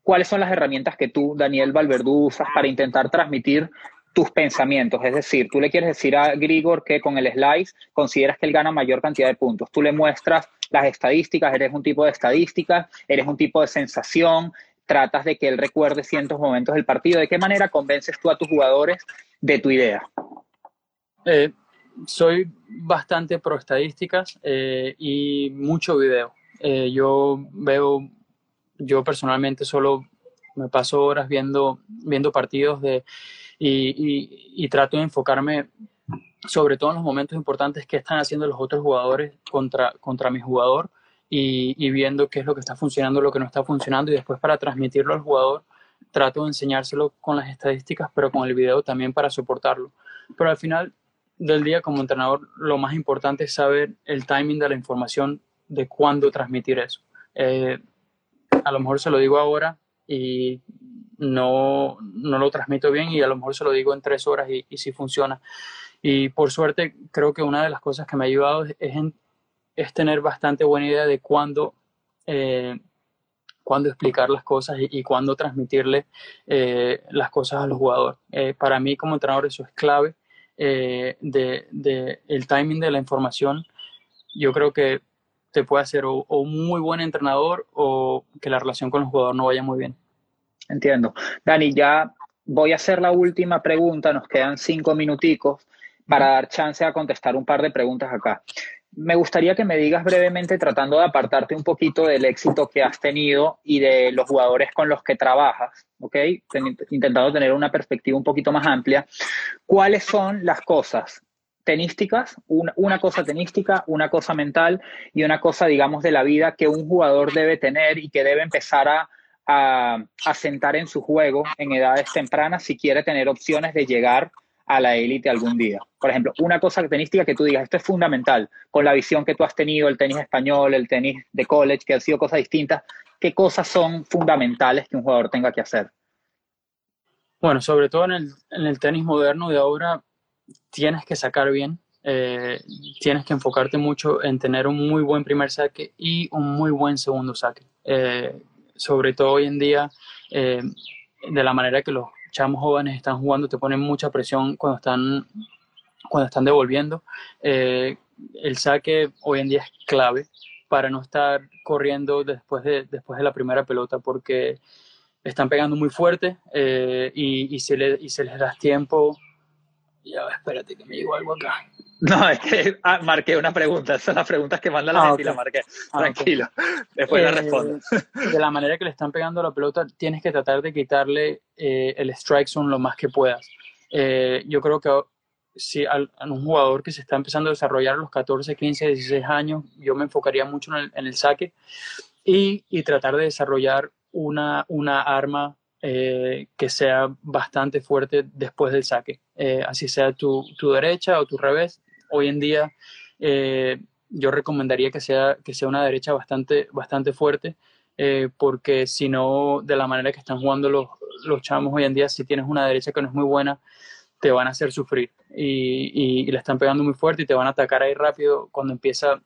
Speaker 2: ¿cuáles son las herramientas que tú, Daniel Valverdú, usas para intentar transmitir tus pensamientos? Es decir, tú le quieres decir a Grigor que con el slice consideras que él gana mayor cantidad de puntos. Tú le muestras las estadísticas, eres un tipo de estadísticas, eres un tipo de sensación, tratas de que él recuerde ciertos momentos del partido. ¿De qué manera convences tú a tus jugadores de tu idea?
Speaker 3: Eh, soy bastante pro estadísticas eh, y mucho video. Eh, yo veo, yo personalmente solo me paso horas viendo, viendo partidos de, y, y, y, trato de enfocarme sobre todo en los momentos importantes que están haciendo los otros jugadores contra, contra mi jugador y, y, viendo qué es lo que está funcionando, lo que no está funcionando y después para transmitirlo al jugador trato de enseñárselo con las estadísticas, pero con el video también para soportarlo. Pero al final del día como entrenador lo más importante es saber el timing de la información de cuándo transmitir eso. Eh, a lo mejor se lo digo ahora y no, no lo transmito bien y a lo mejor se lo digo en tres horas y, y sí funciona. Y por suerte creo que una de las cosas que me ha ayudado es, es, tener bastante buena idea de cuándo, eh, explicar las cosas y, y cuándo transmitirle eh, las cosas a los jugadores. Eh, para mí como entrenador eso es clave eh, de, de, el timing de la información. Yo creo que te puede hacer o, o un muy buen entrenador o que la relación con el jugador no vaya muy bien.
Speaker 2: Entiendo. Dani, ya voy a hacer la última pregunta, nos quedan cinco minuticos para dar chance a contestar un par de preguntas acá. Me gustaría que me digas brevemente, tratando de apartarte un poquito del éxito que has tenido y de los jugadores con los que trabajas, ¿ok? Intentando tener una perspectiva un poquito más amplia. ¿Cuáles son las cosas tenísticas, una, una, cosa tenística, una cosa mental y una cosa, digamos, de la vida que un jugador debe tener y que debe empezar a, a, a sentar en su juego en edades tempranas si quiere tener opciones de llegar a la élite algún día. Por ejemplo, una cosa tenística que tú digas, esto es fundamental, con la visión que tú has tenido, el tenis español, el tenis de college, que han sido cosas distintas, ¿qué cosas son fundamentales que un jugador tenga que hacer?
Speaker 3: Bueno, sobre todo en el, en el tenis moderno de ahora, tienes que sacar bien, eh, tienes que enfocarte mucho en tener un muy buen primer saque y un muy buen segundo saque. Eh, sobre todo hoy en día, eh, de la manera que los chamos jóvenes están jugando, te ponen mucha presión cuando están, cuando están devolviendo. Eh, el saque hoy en día es clave para no estar corriendo después de, después de la primera pelota porque están pegando muy fuerte eh, y, y, se le, y se les da tiempo. Ya, espérate que me llegó algo acá.
Speaker 2: No, es que ah, marqué una pregunta. Esas son las preguntas que manda la ah, gente okay. y la marqué. Tranquilo. Ah, okay. Después eh, la respondo.
Speaker 3: De la manera que le están pegando la pelota, tienes que tratar de quitarle eh, el strike zone lo más que puedas. Eh, yo creo que si a, a, un jugador que se está empezando a desarrollar a los 14, 15, 16 años, yo me enfocaría mucho en el, en el saque y, y, tratar de desarrollar una, una arma eh, que sea bastante fuerte después del saque. Eh, así sea tu, tu, derecha o tu revés. Hoy en día eh, yo recomendaría que sea, que sea una derecha bastante, bastante fuerte, porque si no, de la manera que están jugando los, los chamos hoy en día, si tienes una derecha que no es muy buena, te van a hacer sufrir y, y, le están pegando muy fuerte y te van a atacar ahí rápido cuando empieza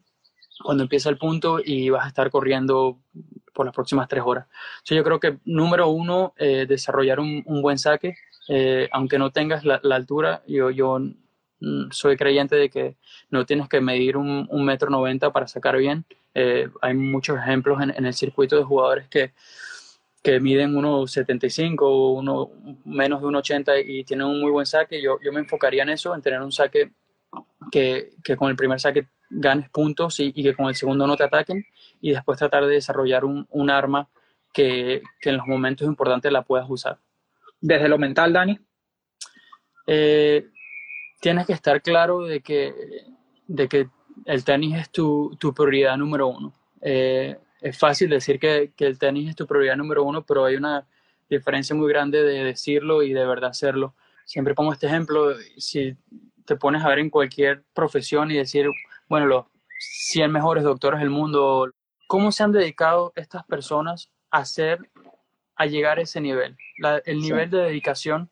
Speaker 3: cuando empieza el punto y vas a estar corriendo por las próximas tres horas. Yo creo que, número uno, eh, desarrollar un, un, buen saque, eh, aunque no tengas la, altura, yo, yo soy creyente de que no tienes que medir un, un metro noventa para sacar bien. Eh, hay muchos ejemplos en, el circuito de jugadores que, que miden 1,75 o uno, menos de 1,80 y tienen un muy buen saque. Yo, yo me enfocaría en eso, en tener un saque que, que con el primer saque ganes puntos y, y, que con el segundo no te ataquen y después tratar de desarrollar un, un arma que, que, en los momentos importantes la puedas usar.
Speaker 2: Desde lo mental, Dani.
Speaker 3: Eh, tienes que estar claro de que, de que el tenis es tu, tu prioridad número uno. Eh, es fácil decir que, que, el tenis es tu prioridad número uno, pero hay una diferencia muy grande de decirlo y de verdad hacerlo. Siempre pongo este ejemplo, si te pones a ver en cualquier profesión y decir, bueno, los 100 mejores doctores del mundo, ¿cómo se han dedicado estas personas a hacer, a llegar a ese nivel? La, el nivel sí. de dedicación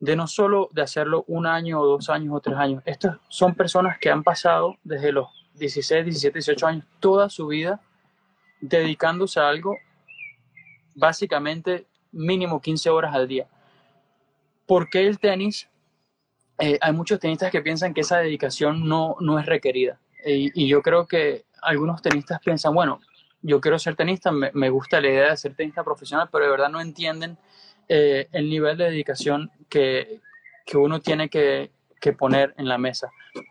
Speaker 3: de no solo de hacerlo un año o dos años o tres años. Estas son personas que han pasado desde los 16, 17, 18 años toda su vida dedicándose a algo básicamente mínimo 15 horas al día. ¿Por qué el tenis? Eh, hay muchos tenistas que piensan que esa dedicación no, no es requerida. Y, y, yo creo que algunos tenistas piensan, bueno, yo quiero ser tenista, me, me, gusta la idea de ser tenista profesional, pero de verdad no entienden eh, el nivel de dedicación que, que uno tiene que, que, poner en la mesa.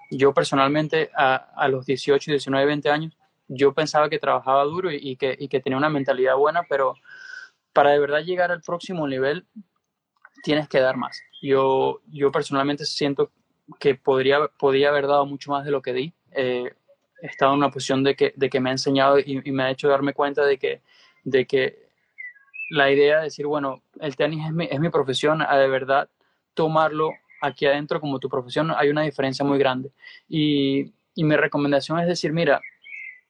Speaker 3: Yo personalmente a, a, los 18, 19, 20 años, yo pensaba que trabajaba duro y, y, que, y que tenía una mentalidad buena, pero para de verdad llegar al próximo nivel tienes que dar más. Yo, yo personalmente siento que podría, podría haber dado mucho más de lo que di. Eh, he estado en una posición de que, de que me ha enseñado y, me ha hecho darme cuenta de que, de que la idea de decir, bueno, el tenis es mi, es mi profesión, a de verdad tomarlo aquí adentro como tu profesión, hay una diferencia muy grande. Y, y mi recomendación es decir, mira,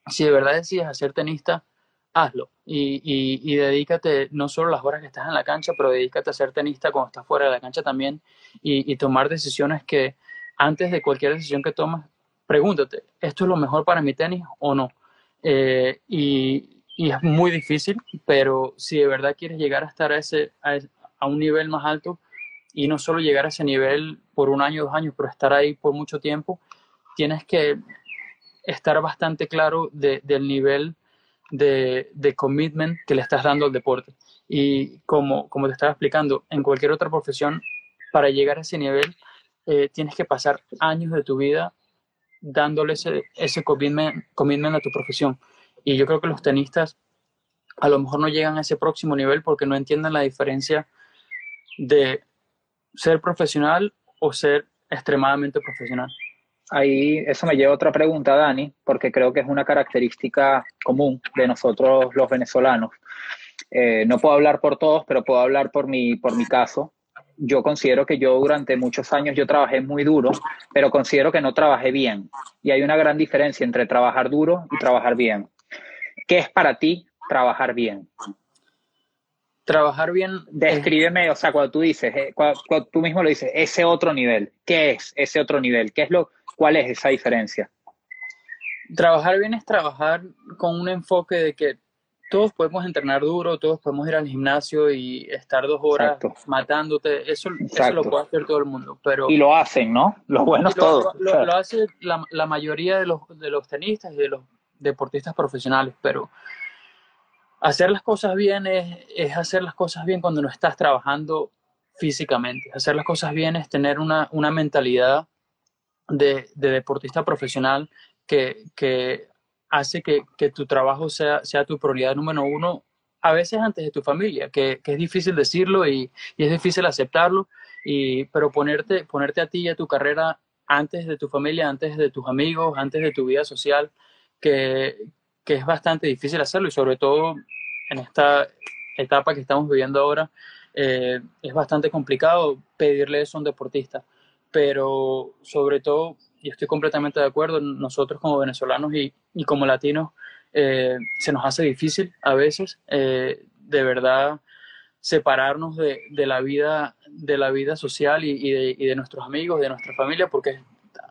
Speaker 3: si de verdad decides hacer tenista, hazlo y, y, y, dedícate no solo las horas que estás en la cancha, pero dedícate a ser tenista cuando estás fuera de la cancha también y, y tomar decisiones que antes de cualquier decisión que tomas, pregúntate, ¿esto es lo mejor para mi tenis o no? Eh, y, y, es muy difícil, pero si de verdad quieres llegar a estar a, ese, a, a un nivel más alto, y no solo llegar a ese nivel por un año, dos años, pero estar ahí por mucho tiempo, tienes que estar bastante claro de, del nivel de, de, commitment que le estás dando al deporte. Y como, como te estaba explicando, en cualquier otra profesión, para llegar a ese nivel, eh, tienes que pasar años de tu vida dándole ese, ese commitment, a tu profesión. Y yo creo que los tenistas a lo mejor no llegan a ese próximo nivel porque no entienden la diferencia de ser profesional o ser extremadamente profesional?
Speaker 2: Ahí eso me lleva a otra pregunta, Dani, porque creo que es una característica común de nosotros los venezolanos. Eh, no puedo hablar por todos, pero puedo hablar por mi, por mi caso. Yo considero que yo durante muchos años yo trabajé muy duro, pero considero que no trabajé bien. Y hay una gran diferencia entre trabajar duro y trabajar bien. ¿Qué es para ti trabajar bien?
Speaker 3: trabajar bien.
Speaker 2: Descríbeme, o sea, cuando tú dices, eh, cuando, tú mismo lo dices, ese otro nivel, ¿qué es ese otro nivel? ¿Qué es lo, ¿Cuál es esa diferencia?
Speaker 3: Trabajar bien es trabajar con un enfoque de que todos podemos entrenar duro, todos podemos ir al gimnasio y estar dos horas matándote. Eso, eso, lo puede hacer todo el mundo. Pero,
Speaker 2: y lo hacen, ¿no? Los buenos todos.
Speaker 3: Lo, lo, hace la, la, mayoría de los, de los tenistas y de los deportistas profesionales, pero hacer las cosas bien es, hacer las cosas bien cuando no estás trabajando físicamente. Hacer las cosas bien es tener una, mentalidad de, deportista profesional que, hace que, tu trabajo sea, sea tu prioridad número uno, a veces antes de tu familia, que, es difícil decirlo y, es difícil aceptarlo, y, pero ponerte, ponerte a ti y a tu carrera antes de tu familia, antes de tus amigos, antes de tu vida social, que, que es bastante difícil hacerlo y sobre todo en esta etapa que estamos viviendo ahora, eh, es bastante complicado pedirle eso a un deportista. Pero sobre todo, y estoy completamente de acuerdo, nosotros como venezolanos y, y como latinos, eh, se nos hace difícil a veces, eh, de verdad, separarnos de, de, la vida, de la vida social y, y, de, nuestros amigos, de nuestra familia, porque es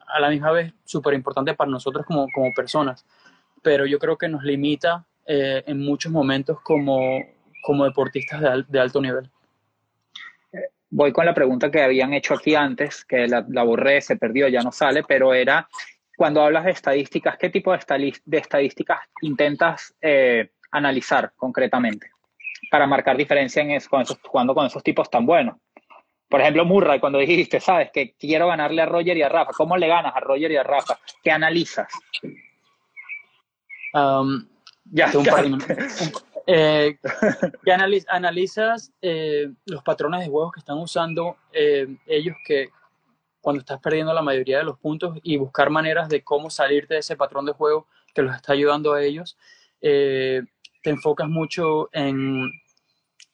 Speaker 3: a la misma vez súper importante para nosotros como, como personas pero yo creo que nos limita eh, en muchos momentos como, como deportistas de, de, alto nivel.
Speaker 2: Voy con la pregunta que habían hecho aquí antes, que la, la borré, se perdió, ya no sale, pero era, cuando hablas de estadísticas, ¿qué tipo de, de estadísticas intentas eh, analizar concretamente para marcar diferencia en eso, con esos, jugando con esos tipos tan buenos? Por ejemplo, Murray, cuando dijiste, sabes, que quiero ganarle a Roger y a Rafa, ¿cómo le ganas a Roger y a Rafa? ¿Qué analizas?
Speaker 3: Um, ya, un par eh, analizas eh, los patrones de juegos que están usando eh, ellos que cuando estás perdiendo la mayoría de los puntos y buscar maneras de cómo salirte de ese patrón de juego que los está ayudando a ellos. Eh, te enfocas mucho en,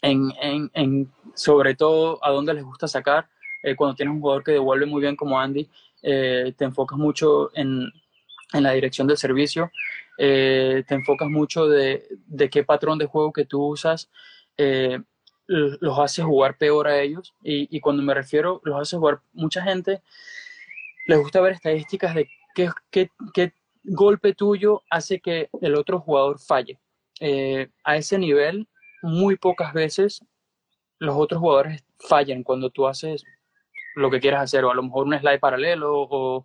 Speaker 3: en, en, en, sobre todo a dónde les gusta sacar. Cuando tienes un jugador que devuelve muy bien como Andy, te enfocas mucho en, en la dirección del servicio, eh, te enfocas mucho de, de, qué patrón de juego que tú usas eh, los hace jugar peor a ellos. Y, cuando me refiero, los hace jugar, mucha gente les gusta ver estadísticas de qué, qué, qué golpe tuyo hace que el otro jugador falle. Eh, a ese nivel, muy pocas veces los otros jugadores fallan cuando tú haces lo que quieras hacer, o a lo mejor un slide paralelo, o,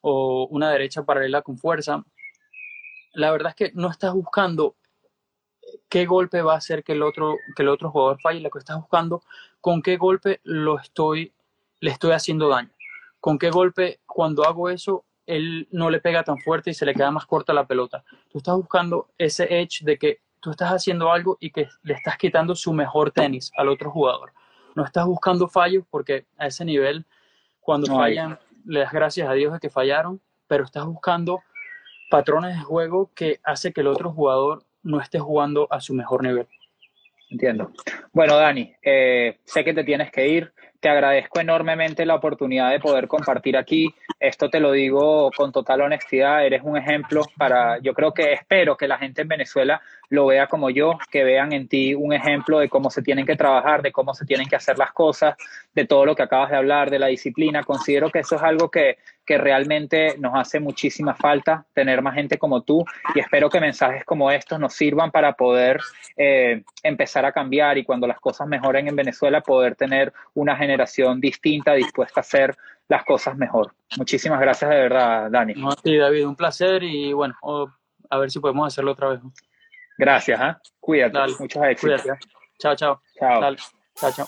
Speaker 3: o una derecha paralela con fuerza. La verdad es que no estás buscando qué golpe va a hacer que el otro, que el otro jugador falle, lo que estás buscando con qué golpe lo estoy, le estoy haciendo daño. Con qué golpe cuando hago eso él no le pega tan fuerte y se le queda más corta la pelota. Tú estás buscando ese edge de que tú estás haciendo algo y que le estás quitando su mejor tenis al otro jugador. No estás buscando fallos porque a ese nivel, cuando no fallan, le das gracias a Dios de que fallaron, pero estás buscando patrones de juego que hace que el otro jugador no esté jugando a su mejor nivel.
Speaker 2: Entiendo. Bueno, Dani, eh, sé que te tienes que ir. Te agradezco enormemente la oportunidad de poder compartir aquí. Esto te lo digo con total honestidad. Eres un ejemplo para, yo creo que espero que la gente en Venezuela lo vea como yo, que vean en ti un ejemplo de cómo se tienen que trabajar, de cómo se tienen que hacer las cosas, de todo lo que acabas de hablar, de la disciplina. Considero que eso es algo que, que realmente nos hace muchísima falta, tener más gente como tú y espero que mensajes como estos nos sirvan para poder eh, empezar a cambiar y cuando las cosas mejoren en Venezuela poder tener una generación distinta dispuesta a hacer las cosas mejor. Muchísimas gracias de verdad, Dani.
Speaker 3: sí, David, un placer y bueno, a ver si podemos hacerlo otra vez.
Speaker 2: Gracias, ¿eh? cuídate. Dale, Muchos éxitos.
Speaker 3: Cuídate. Chao, chao.
Speaker 2: Chao.
Speaker 3: Dale. Chao, chao.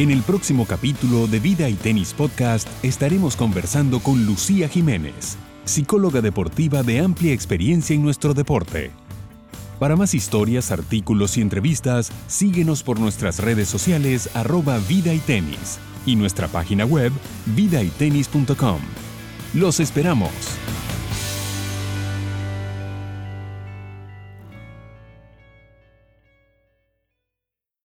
Speaker 1: En el próximo capítulo de Vida y Tenis Podcast estaremos conversando con Lucía Jiménez, psicóloga deportiva de amplia experiencia en nuestro deporte. Para más historias, artículos y entrevistas, síguenos por nuestras redes sociales arroba vida y tenis y nuestra página web vidaytenis.com. Los esperamos.